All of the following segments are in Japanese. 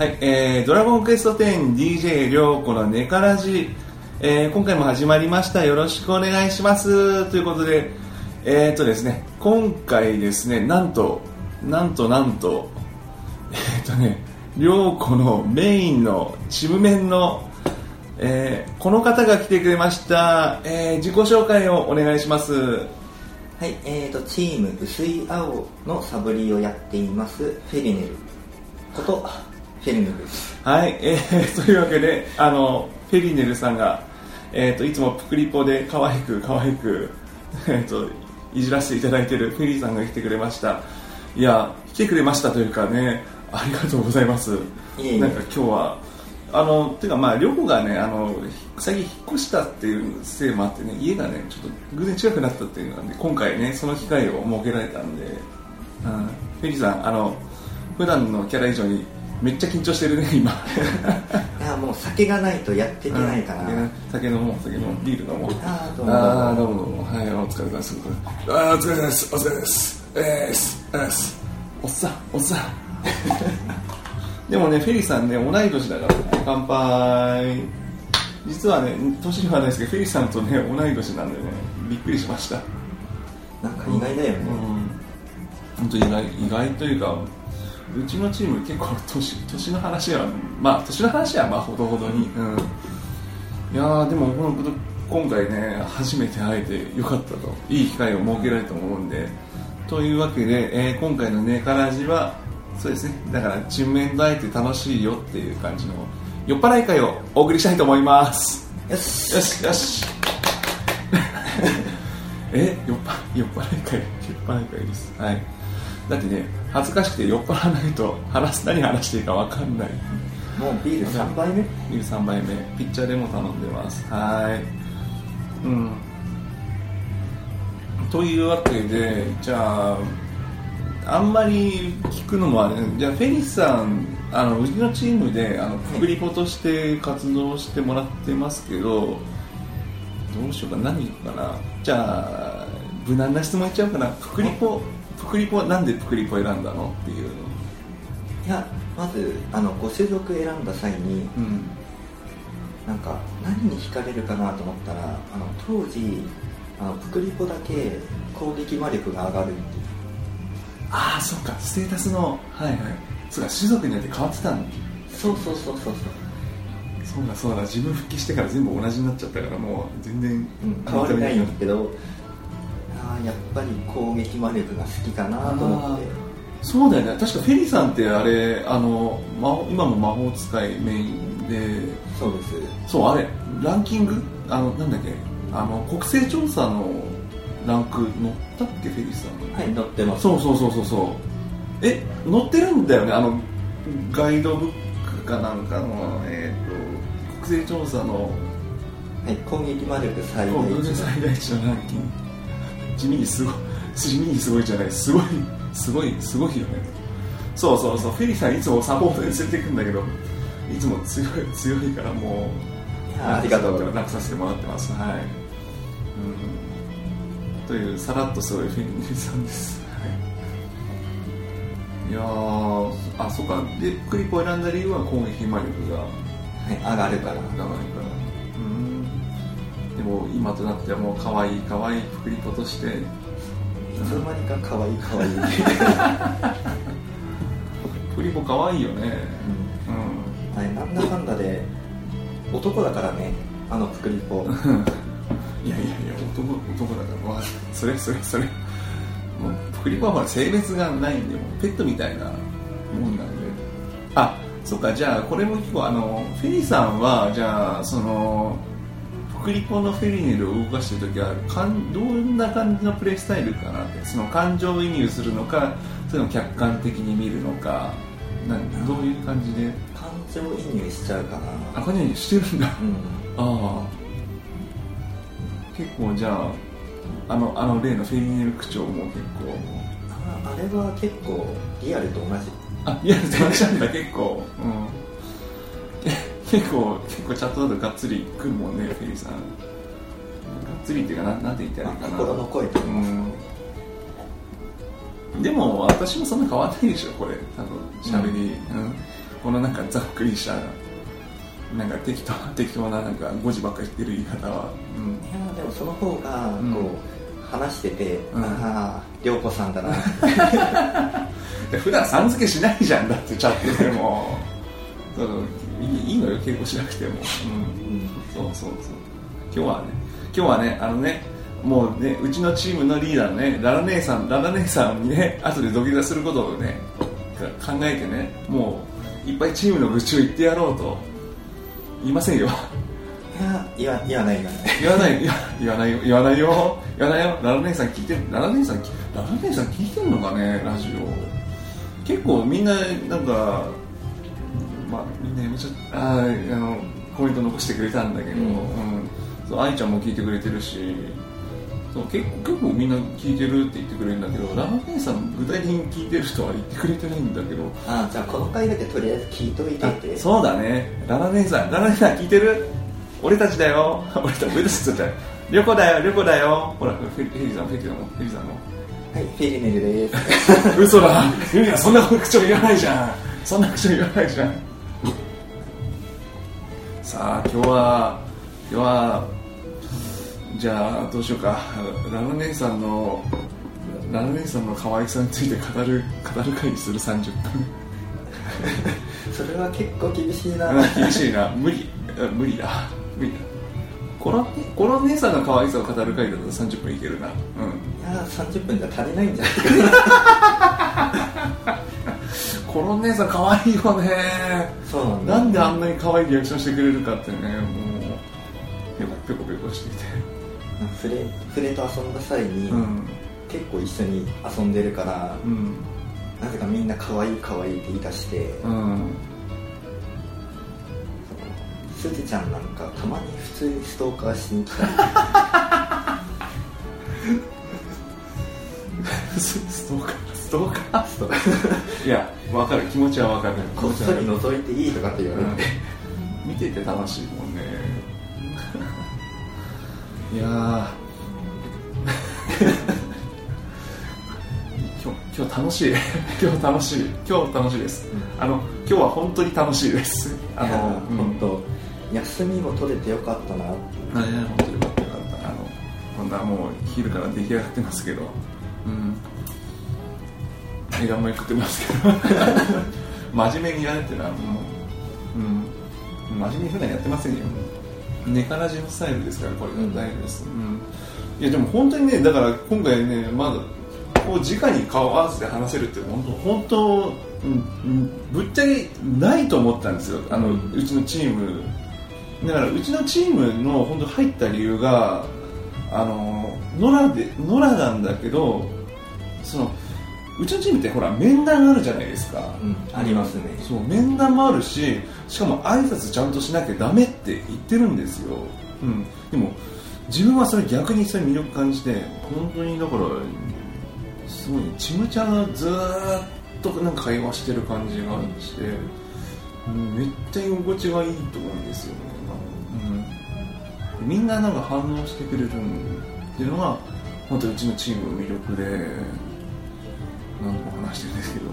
はい、えー、ドラゴンクエスト 10DJ りょうこのネカラジ、えー、今回も始まりました。よろしくお願いします。ということで、えーとですね、今回ですね、なんと、なんとなんと、えーとね、りょうこのメインのチーム面の、えー、この方が来てくれました。えー、自己紹介をお願いします。はい、えーと、チーム薄い青のサブリーをやっています、フェリネルこと、フェルネル。はい、えー、というわけで、あの、フェリネルさんが、えー、といつもプクリポで可愛く可愛く、えー、といじらせていただいているフェリーさんが来てくれました。いや来てくれましたというかねありがとうございます。なんか今日はあのていうかまあ旅行がねあの最近引っ越したっていうせいもあってね家がねちょっと偶然近くなったっていうので今回ねその機会を設けられたんで、うん、フェリーさんあの普段のキャラ以上にめっちゃ緊張してるね今。いや、もう酒がないとやっていけないから。うん酒飲もう酒飲もう。ビール飲もう。ああーどうもどうも。はいお疲れ様です。あーお疲れ様です。お疲れ様です。えーすえーす。おっさんおっさん。でもねフェリーさんね同い年だからね乾杯。実はね年はないですけどフェリーさんとね同い年なんでねびっくりしました。なんか意外だよね。本当意外意外というかうちのチーム結構年年の話はまあ年の話はまあほどほどに、うん、いやーでもこの今回ね初めて会えてよかったと。いい機会を設けられたと思うんで。というわけで、えー今回のネカラジはそうですね。だからチームメント会えて楽しいよっていう感じの酔っ払い会をお送りしたいと思います。よし。よしよし。え酔っ払い会酔っ払い会です。はいだってね恥ずかしくて酔っ払わないと話す何話していいか分かんない。もうビール3杯目？ビール3杯目。ピッチャーでも頼んでます。はい。うん。というわけでじゃああんまり聞くのもあれ。じゃあフェリスさんあのうちのチームであのプクリポとして活動してもらってますけどどうしようか何言うかな。じゃあ無難な質問いっちゃおうかな。プクリポプクリポなんでプクリポ選んだのっていうの。いや、まず、あの、ご種族選んだ際に、うん。なんか、何に惹かれるかなと思ったら、あの、当時、あの、プクリポだけ攻撃魔力が上がるっていう。ああそうか。ステータスのはいはい。そうか種族によって変わってたんだそうそうそうそうそう。そうだそうだ。自分復帰してから全部同じになっちゃったからもう全然、うん、変わりないんだけどやっぱり攻撃魔力が好きかなと思って。そうだよね。確かフェリーさんってあれあの今も魔法使いメインで。そうです。そうあれランキング？あのなんだっけ？あの国勢調査のランク乗ったっけ？フェリーさん。はい乗ってます。そうそうそうそうそう。え乗ってるんだよね？あのガイドブックかなんかのえっ、と国勢調査の。はい、攻撃魔力最大値のランキング地味にすごい地味にす。ごいじゃないすごいすごいす。ごい。よねそうそうそう。フェリーさんいつもサポートで連れてくんだけどいつも強い強いからもうありがとうございます楽させてもらってますはい、うん、というさらっとすごいフェリーさんです、はい、いやーあそうか。でクリポを選んだ理由は攻撃魔力がはい、上がるから長いから。うんでも今となってはもう可愛い可愛いプクリポとして。いつの間にか可愛い。可愛い。プリポ可愛いよね。うん。はい、なんだかんだで男だからねあのプクリポうんいやいやいや男男だから。まあそれそれそれ。もうプクリポはほら性別がないんでもうペットみたいなもんなんで。あそっかじゃあこれも結構あのフェリーさんはじゃあそのプクリポのフェリネルを動かしてる時はかんどんな感じのプレイスタイルかなって。その感情移入するのかそれとも客観的に見るのかなんど。ういう感じで？感情移入しちゃうかな。あこれにしてるんだ。うん。ああ。結構じゃああのあの例のフェリネル区長も結構。ああれは結構リアルと同じ。あいや電車なんだ結構。うん。え結構結構チャットだとがっつり来るもんねフェリーさん。がっつりっていうかななんて言ったらいいかな。心の声と言いますかうんでも私もそんな変わんないでしょこれ。多分しゃべり、うん。このなんかざっくりしたなんか適当 適当ななんか誤字ばっかり言ってる言い方は、うん、いやでもその方がこう、うん話してて、うん。ああ涼子さんだな。で普段さん付けしないじゃんだってチャットでも。そういいのよ稽古しなくても、うん、そうそうそう。今日はね今日はねあのねもうねうちのチームのリーダーのねララ姉さんララ姉さんにね後で土下座することをね考えてねもういっぱいチームの愚痴を言ってやろうと言いませんよ。いや言わない言わない言わないよ。言わないよ。言わないよ。ララ姉さん聞いてララ姉さんきララ姉さん聞いてんのかねラジオ。結構みんななんかまあみんなやめちゃった。あーあのコメント残してくれたんだけど、うん。うん。そう愛ちゃんも聞いてくれてるしそう結構結構みんな聞いてるって言ってくれるんだけどララ姉さん具体的に聞いてる人は言ってくれてないんだけど。ああじゃあこの回だけとりあえず聞いといてって。そうだね。ララ姉さんララ姉さん聞いてる？俺たちだよ。俺たち俺たちだよリョコだよリョコだよ。ほらフェリフェリさんフェリさんもフェリさんも。はいフェリネルです。嘘だ。ユリアそんな口調言わないじゃん。そんな口調言わないじゃんさあ今日は今日はじゃあどうしようか。ララ姉さんのララ姉さんの可愛さについて語る語る会にする30分。それは結構厳しいな。うん厳しいな。無理。うん無理だ。無理だ。このこの姉さんの可愛さを語る回だと30分いけるな。うん。いや30分じゃ足りないんじゃないかこの姉さん可愛いよね。そうなんだなんであんなに可愛いリアクションしてくれるかってねもう。ペコペコペコしていてフレフレと遊んだ際に、うん。結構一緒に遊んでるから、うん。なぜかみんな可愛い可愛いって言い出して、うん。すずちゃんなんかたまに普通にストーカーしに来た ストーカーストーカーいやわかる。気持ちはわかる。こっそり覗いていいとかって言われて、見てて楽しいもんね。いやー。今日今日楽しい。今日楽しい。今日楽しいです、あの今日は本当に楽しいです。ああのの、うん。本当。休みも取れてよかったなってあいや本当によかった。よかったあのこんなもう昼から出来上がってますけど。うん枝豆食ってますけど。真面目にやるってのはもううん。真面目に普段やってませんよ。ネカラジのスタイルですからこれが大丈夫です、うん、いやでも本当にねだから今回ねまだこう直に顔合わせて話せるって本当本当、うんうん、ぶっちゃけないと思ったんですよ。あの、うちのチーム。だからうちのチームの本当入った理由があの野良で野良なんだけどそのうちのチームってほら面談あるじゃないですか、うん。ありますね。そう面談もあるししかも挨拶ちゃんとしなきゃダメって言ってるんですよ、うん、でも自分はそれ逆にそれ魅力感じて本当にだからすごいちむちゃんがずーっとなんか会話してる感じがして、うん、めっちゃ居心地がいいと思うんですよね、うん、みんななんか反応してくれるっていうのが本当うちのチームの魅力で何度も話してるんですけど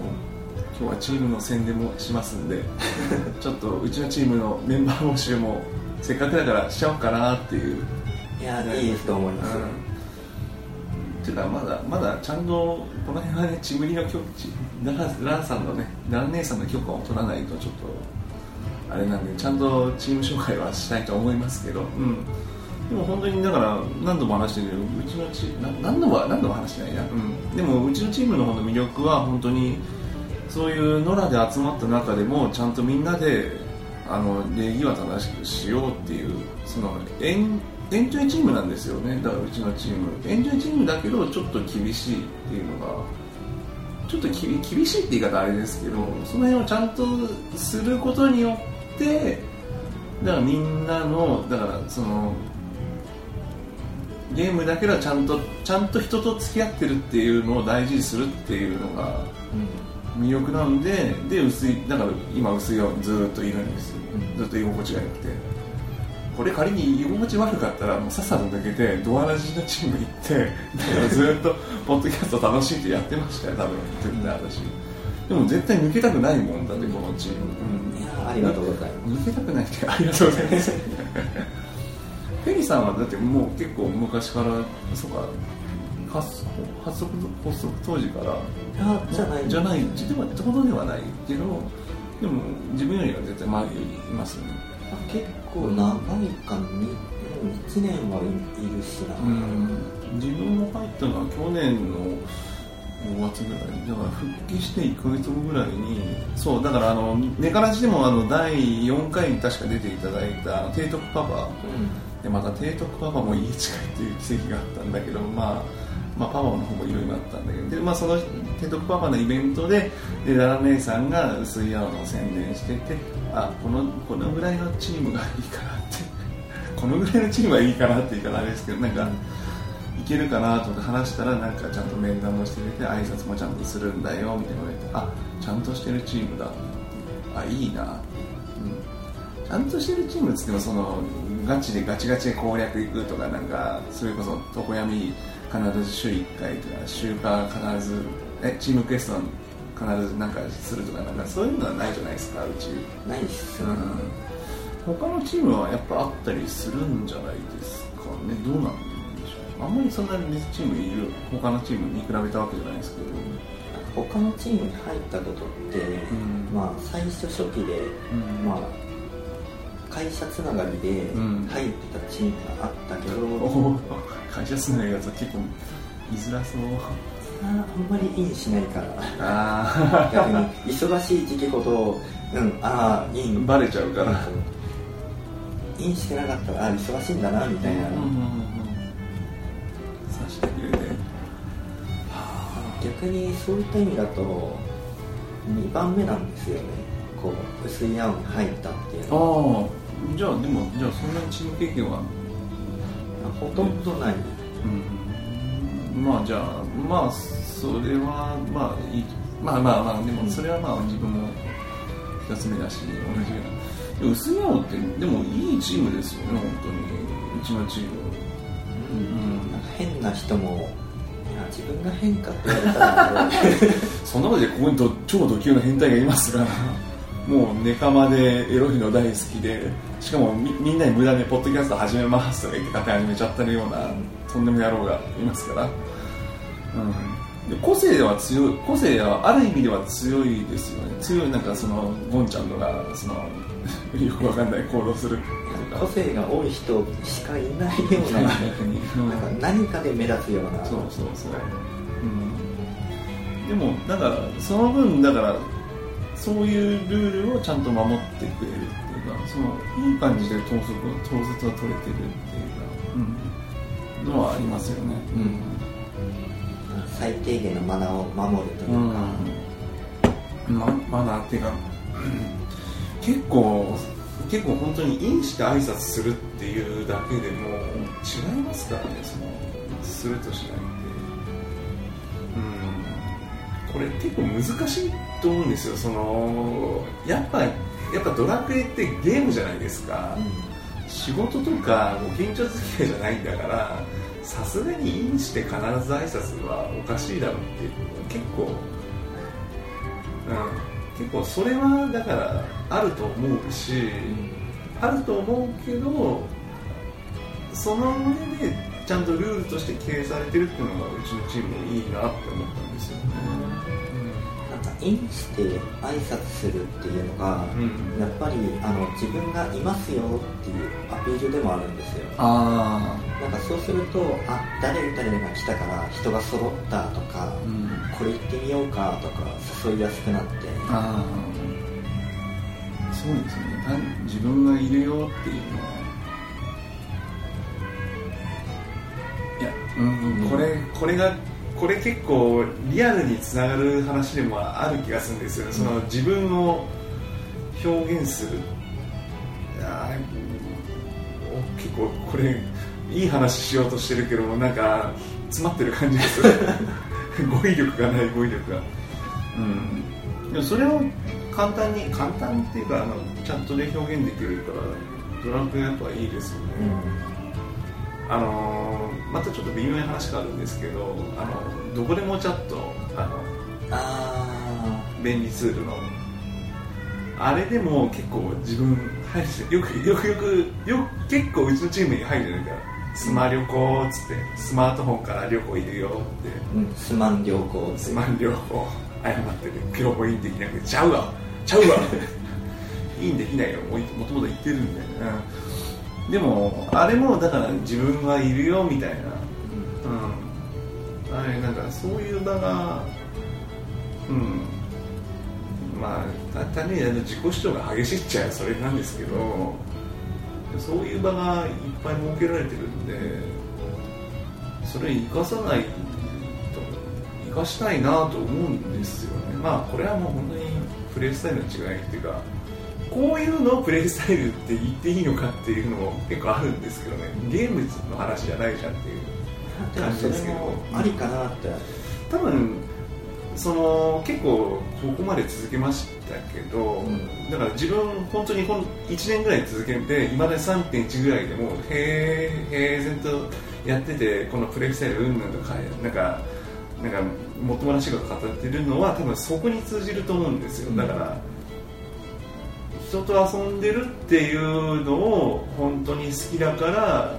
今日はチームの宣伝もしますんで ちょっとうちのチームのメンバー募集もせっかくだからしちゃおうかなっていう。いやいいと思います、うん。ていうかまだまだちゃんとこの辺はねちむりの許ちラララさんのねララ姉さんの許可を取らないとちょっとあれなんでちゃんとチーム紹介はしたいと思いますけど、うん、でも本当にだから何度も話してるけどうちのチな何度も何度も話してないな、うん、でもうちのチームの方の魅力は本当にそういう野良で集まった中でもちゃんとみんなであの礼儀は正しくしようっていうそのエンエンジョイチームなんですよね。だからうちのチーム。エンジョイチームだけどちょっと厳しいっていうのがちょっとき厳しいって言い方あれですけどその辺をちゃんとすることによってだからみんなのだからそのゲームだけどちゃんとちゃんと人と付き合ってるっていうのを大事にするっていうのが魅力なんでで薄いだから今薄いはずーっといるんですよ、ずっと居心地が良くて。これ仮に居心地悪かったらもうさっさと抜けてドアラジのチーム行ってだからずーっとポッドキャスト楽しいってやってましたよ。多分絶対私でも絶対抜けたくないもんだってこのチーム、いやありがとうございます。抜けたくないってありがとうございます フェリさんはだってもう結構昔からそうか発発足発足当時からあじゃない。じゃないってことではないけどでも自分よりは絶対前にいますよね。あ結構長いかに1年はいいるしな、うん。自分も入ったのは去年の5月ぐらいだから復帰して1ヶ月後ぐらいにそうだからあのネカラジでもあの第4回に確か出ていただいたあの提督パパでまた提督パパも家近いっていう奇跡があったんだけどまあまあ、パパの方もいろいろあったんだけどで、まあ、その提督パパのイベントででダラ姉さんが薄い青の宣伝しててあこのこのぐらいのチームがいいかなってこのぐらいのチームはいいかなって言い方あれですけどなんか、いけるかなと思って話したらなんかちゃんと面談もしてくれて挨拶もちゃんとするんだよみたいな言われてあちゃんとしてるチームだ。あいいな、うん、ちゃんとしてるチームっつってもそのガチでガチガチで攻略いくとかなんかそれこそ常闇必ず週1回とか週間必ずえチームクエスト必ずなんかするとかなんかそういうのはないじゃないですかうちないっすよ、うん他のチームはやっぱあったりするんじゃないですかねどうなんあんまりそんなにチームいる他のチームに比べたわけじゃないですけど。他のチームに入ったことって、ん。まあ最初初期で、うん。まあ会社つながりでうん。入ってたチームがあったけど、おー。会社数のやつは結構居づらそう。ああんまりインしないから。あ逆に忙しい時期ほどうんああインバレちゃうから。インしてなかったらあ忙しいんだなみたいな、うんうん逆にそういった意味だと2番目なんですよね。こう薄い青に入ったっていうのは。ああ。じゃあでもじゃあそんなにチーム経験は？ほとんどない。うん。まあじゃあまあそれはまあいい。まあまあまあでもそれはまあ自分も2つ目だし同じような。でも薄い青ってでもいいチームですよね本当に。うちのチーム。うん。なんか変な人も自分が変かって言われたらそんなことでここにど超ド級の変態がいますからもうネカマでエロいの大好きでしかもみみんなに無駄にポッドキャスト始めますとか言って勝手に始めちゃってるようなとんでも野郎がいますから、うん、で個性は強い個性はある意味では強いですよね。強いなんかそのゴンちゃんのがその よくわかんない行動する個か性が多い人しかいないようななんかうん何かで目立つような。そうそうそう、うん、でもだからその分だからそういうルールをちゃんと守ってくれるっていうかそのいい感じで統率統率は取れてるっていうか、うん、のはありますよね。最低限のマナーを守るといううん、か、まマナーっていうか結構結構本当にインして挨拶するっていうだけでも違いますからねそのするとしないって。うん。これ結構難しいと思うんですよそのやっぱやっぱドラクエってゲームじゃないですか、仕事とかご近所付き合いじゃないんだからさすがにインして必ず挨拶はおかしいだろうっていう結構、うん、結構それはだからあると思うし、あると思うけどその上でちゃんとルールとして経営されてるっていうのがうちのチームいいなって思ったんですよね、なんかインして挨拶するっていうのが、うん。やっぱりあの自分がいますよっていうアピールでもあるんですよ。あなんかそうするとあ誰々が来たから人が揃ったとか、あうん。これ行ってみようかとか誘いやすくなって。ああそうですね。単自分がいるよっていうのは。いや、うん、これこれがこれ結構リアルにつながる話でもある気がするんですよ、その自分を表現する。結構これいい話しようとしてるけどもなんか詰まってる感じです 語彙力がない語彙力が。うん。でもそれを簡単に簡単っていうかあのちゃんとね表現できるからドラクエやっぱいいですよね、あのーまたちょっと微妙な話があるんですけどあのどこでもチャットあのあ便利ツールの。あれでも結構自分入るよくよくよくよく結構うちのチームに入るんだよスマ旅行っつってスマートフォンから旅行行くよって。うんスマン良好スマン旅行。謝ってるピロポインできなくてちゃうわちゃうわ いいんできないよももともと言ってるんだよな。でもあれもだから自分はいるよみたいな。うん。あれなんかそういう場がうん。まあ単に自己主張が激しいっちゃそれなんですけどそういう場がいっぱい設けられてるんでそれ生かさないと生かしたいなと思うんですよね。まあこれはもう本当にプレースタイルの違いっていうかこういうのをプレイスタイルって言っていいのかっていうのも 結構あるんですけどね。ゲームの話じゃないじゃんっていう感じですけど。もありかなって。多分その結構ここまで続けましたけど、ん。だから自分本当にこの1年ぐらい続けて今まで3.1ぐらいでもう平平然とやっててこのプレイスタイルうんぬんとかなんかなんかもっともらしいこと語ってるのは多分そこに通じると思うんですよ。だから、人と遊んでるっていうのを本当に好きだから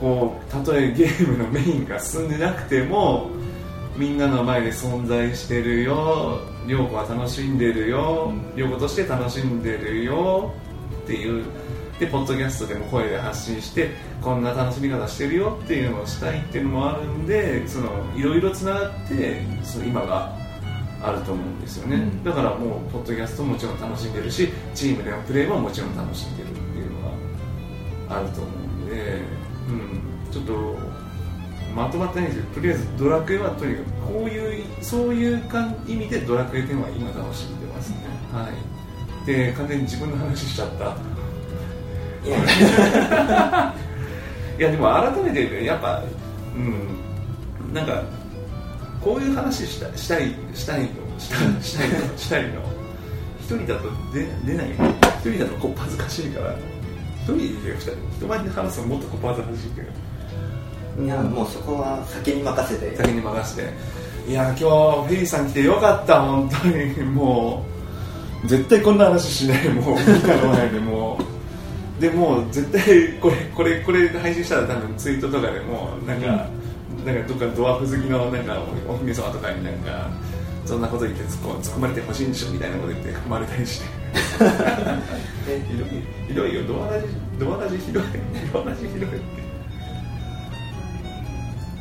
こうたとえゲームのメインが進んでなくてもみんなの前で存在してるよ。涼子は楽しんでるよ。涼子として楽しんでるよ。っていう。でポッドキャストでも声で発信してこんな楽しみ方してるよ。っていうのをしたいっていうのもあるんでそのいろいろつながってその今があると思うんですよね、うん。だからもうポッドキャストももちろん楽しんでるしチームでのプレーももちろん楽しんでるっていうのがあると思うんで、うん、ちょっとまとまってないんですけどとりあえずドラクエはとにかくこういうそういうか意味でドラクエ10は今楽しんでますね。はい。で完全に自分の話しちゃった。いや。でも改めてねやっぱうんなんかこういう話したしたいしたいのしたしたいのしたいの。一人だと出出ない。一人だとこっ恥ずかしいから。一人で二人人前で話すのもっとこっ恥ずかしいけどいやもうそこは先に任せて。先に任せて。いや今日フェリーさん来てよかった本当に。もう絶対こんな話しない。もうミカの前でもう。でもう絶対これこれこれ配信したら多分ツイートとかでもなんか、なんかどっかドワーフ好きのなんかお姫様とかになんかそんなこと言って突っ込まれてほしいんでしょみたいなこと言って踏まれたりして。でひどいひどいよ。ドアラジドアラジひどい。ドアラジひどいって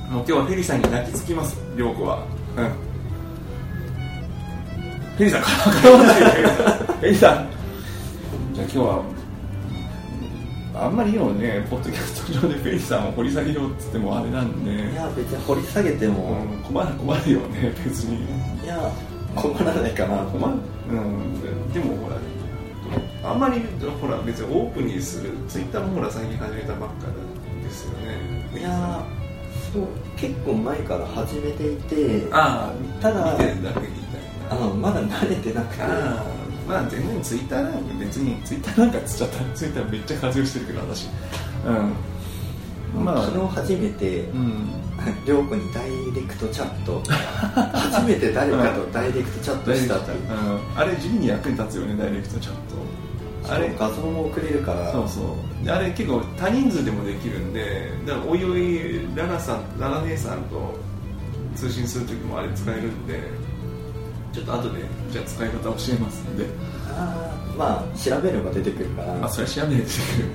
もう今日はフェリーさんに泣きつきます涼子は。うん。フェリーさん絡まないでフェリーさん。じゃあ今日はあんまりいいよねポッドキャスト上でフェリーさんを掘り下げようっつってもあれなんで。いや別に掘り下げても、うん困る困るよね別に。いや困らないかな。困る。うん。でもほらあんまりほら別にオープンにするツイッターもほら最近始めたばっかですよね。いや結構前から始めていてああただ見てるだけみたいな。あのまだ慣れてなくて。まあ全然ツイッターなんか別にツイッターなんかっつっちゃったツイッターめっちゃ活用してるけど私。うん。まあ昨日初めてうん。涼子にダイレクトチャット。初めて誰かとダイレクトチャットしたっていう。うん。あれ地味に役に立つよねダイレクトチャットあれ画像も送れるからそうそう。であれ結構多人数でもできるんでだからおいおいララさんララ姉さんと通信する時もあれ使えるんでちょっと後でじゃあ使い方教えますんで。あーまあ調べれば出てくるから、まあそれ調べないと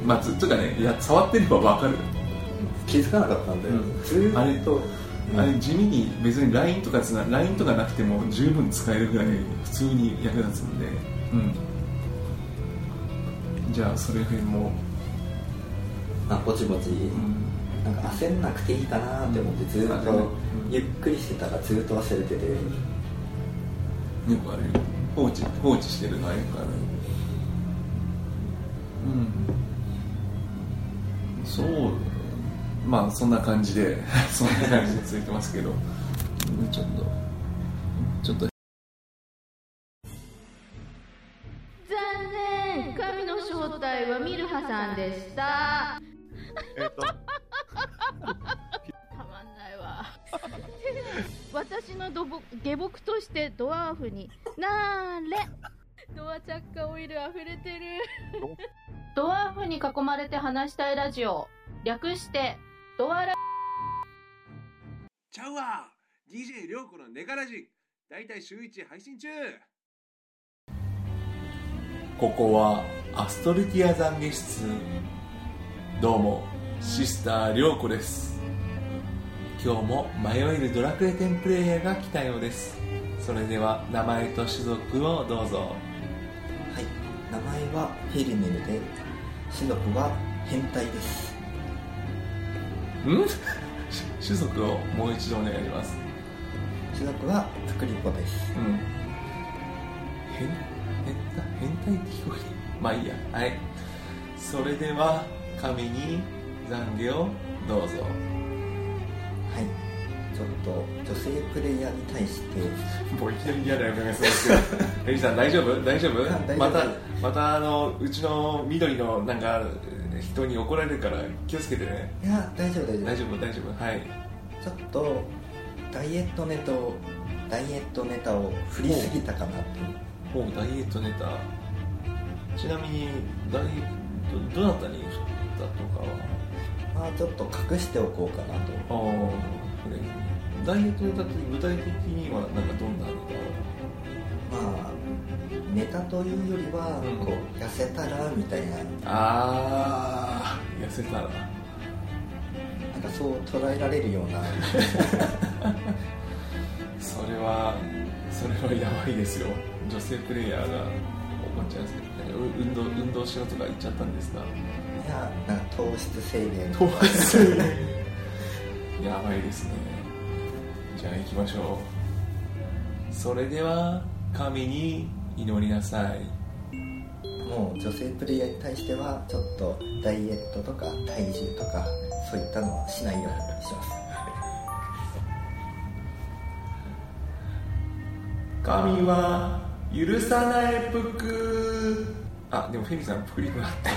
まあずっとかねいや触ってれば分かる。気づかなかったんで、うん。ずーっと。あれうん。あれ地味に別に LINE とかつな LINE とかなくても十分使えるぐらい普通に役立つんで。うんじゃあそれ辺も、あぼちぼち、うん。なんか焦んなくていいかなって思ってずーっと、うん。ゆっくりしてたらずーっと忘れてて、よくあるよ。放置放置してるのはよくある。うん。そう。まあそんな感じで そんな感じで続いてますけど。うんちょっとちょっとさんでした。えっと。たまんないわ。私の土木下僕としてドワーフになーれ。ドア着火オイル溢れてる。ドワーフに囲まれて話したいラジオ。略してドアラ。ちゃうわ。DJ りょうこのネガラジ。だいたい週1配信中ここはアストルティア懺悔室。どうもシスター涼子です。今日も迷えるドラクエ10プレイヤーが来たようです。それでは名前と種族をどうぞ。はい名前はフェルネルで種族は変態です。ん？種族をもう一度お願いします。種族はプクリポです。うん。変変態変態って聞こえる。まあいいや。はい。それでは神に懺悔をどうぞ。はい。ちょっと女性プレイヤーに対して。もういきなり嫌な予感がするんですけど。エリさん大丈夫？大丈夫？またまたあのうちの緑のなんか人に怒られるから気をつけてね。いや大丈夫大丈夫。大丈夫？大丈夫？はい。ちょっとダイエットネタをダイエットネタを振りすぎたかなとほうダイエットネタ。ちなみにダイどどなたに振ったとかは？まあちょっと隠しておこうかなと。ああこれダイエットネタって具体的にはなんかどんなネまあネタというよりはうん。こう痩せたらみたいな。タああ痩せたら。なんかそう捉えられるような。それはそれはやばいですよ女性プレイヤーが怒っちゃうんですけど、運動運動しろとか言っちゃったんですがいやなんか糖質制限。糖質やばいですね。じゃあ行きましょう。それでは神に祈りなさい。もう女性プレイヤーに対してはちょっとダイエットとか体重とかそういったのはしないようにします。神は許さないぷくあでもフェリーさんぷくりぽだった。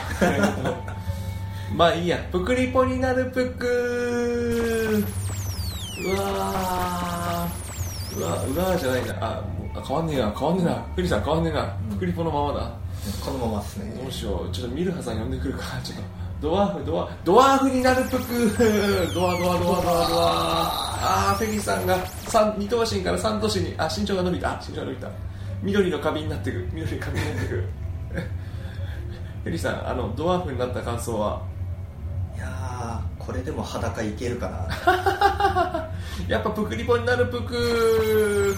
まあいいや。ぷくりぽになるぷくうわー。うわうわーじゃないな。あもうあ変わんねえな。変わんねえな。フェリーさん変わんねえな。ぷくりぽのままだ。このままですね。どうしよう。ちょっとミルハさん呼んでくるか。らちょっと。ドワーフドワドワーフになるぷくドワドワドワドワドワあーフェリーさんが三二等身から三等身に。あ身長が伸びた。あ身長が伸びた緑の花瓶になってく緑の花瓶になってくフェリーさんあのドワーフになった感想は？いやーこれでも裸いけるかな。やっぱぷくりぽになるぷく。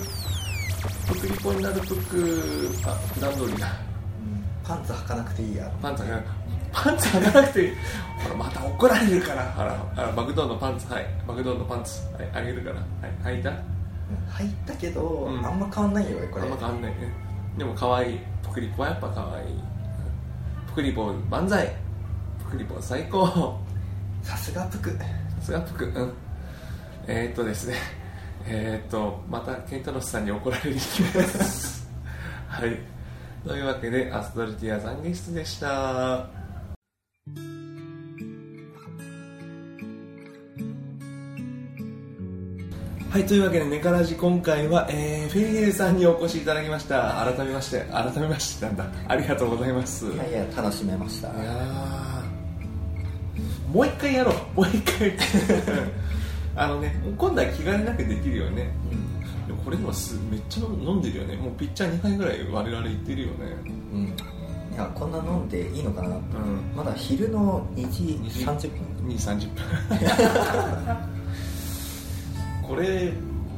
ぷくりぽになるぷく。あ普段通りだ。うん。パンツ履かなくていいや。パンツがパンツ履かなくていい。ほらまた怒られるから。ほらあバグドーンのパンツ。はい。バグドーンのパンツ。はいあげるから。はい履いた？うん入ったけど、うん。あんま変わんないよこれ。あんま変わんないね。でも可愛い。プクリポはやっぱ可愛い。プクリポ万歳。プクリポ最高。ささすがプク。すがプク。うん。えー、っとですね。えー、っとまたケンタロスさんに怒られる気です。はい。というわけでアストルティア懺悔室でしたはい、というわけで、ネカラジ今回は、えー、フェリエルさんにお越しいただきました。改めまして、改めましてなんだ。ありがとうございます。いやいや楽しめましたいやーもう一回やろう。もう一回。あのね、今度は気兼ねなくできるよね。でもこれでもすめっちゃ飲んでるよね。もうピッチャー2回ぐらい我々行ってるよね。うんいやこんな飲んでいいのかなうん。まだ昼の2時2時30分2、30分。これ、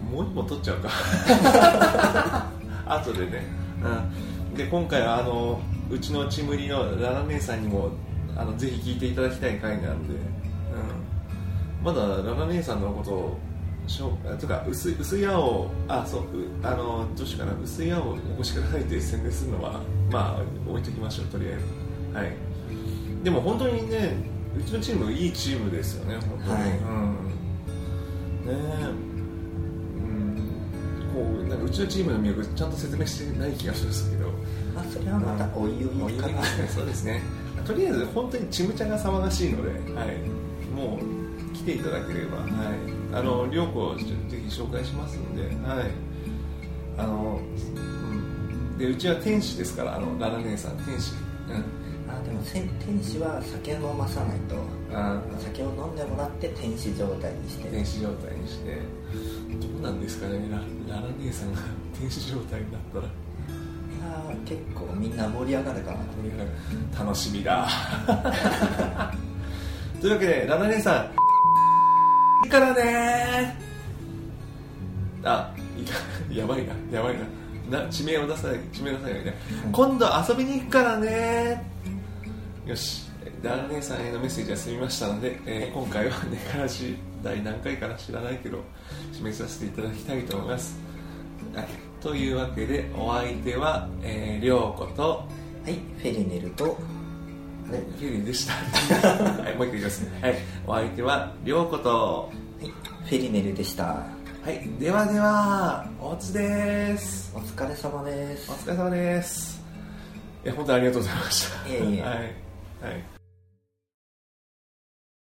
もう一本取っちゃうか。後でね。うん。で、今回は、あの、うちのちむりのララ姉さんにも、あの、ぜひ聞いていただきたい回なんで、うん。まだララ姉さんのことを、しょあとか薄い薄い青あそううあのどうしようかな薄い青をお越しくださいって宣伝するのはまあ置いときましょうとりあえずはいでも本当にねうちのチームいいチームですよね本当に、はいうんね。えうん。こうなんかうちのチームの魅力ちゃんと説明してない気がしますけど。まあそれはまたおいおいかな。そうですね。とりあえず本当にちむちゃんが騒がしいので、はい、もう来ていただければ、はい、あの涼子ぜひ紹介しますんで。はい。あの、うん、でうちは天使ですからあのララ姉さん天使、うん、あでも天使は酒を飲まさないとあ酒を飲んでもらって天使状態にして。天使状態にして。どうなんですかね。ラララ姉さんが 天使状態になったら。結構みんな盛り上がるかな。盛り上がる。楽しみだ。というわけでララ姉さん。いいからね。あやばいな。やばいな。な地名を出さない地名出さないね、うん、今度遊びに行くからね。よしララ姉さんへのメッセージは済みましたので、えー、今回はねからし第何回かな知らないけど締めさせていただきたいと思います。はい。というわけでお相手は、えー、りょうことはい。フェリネルとはいフェリでした。はいもう一回言いますね。はい。お相手はりょうこと。はい。フェリネルでした。はい。ではではおつです。お疲れ様です。お疲れ様です。え本当にありがとうございました。いえいえ。はい、はい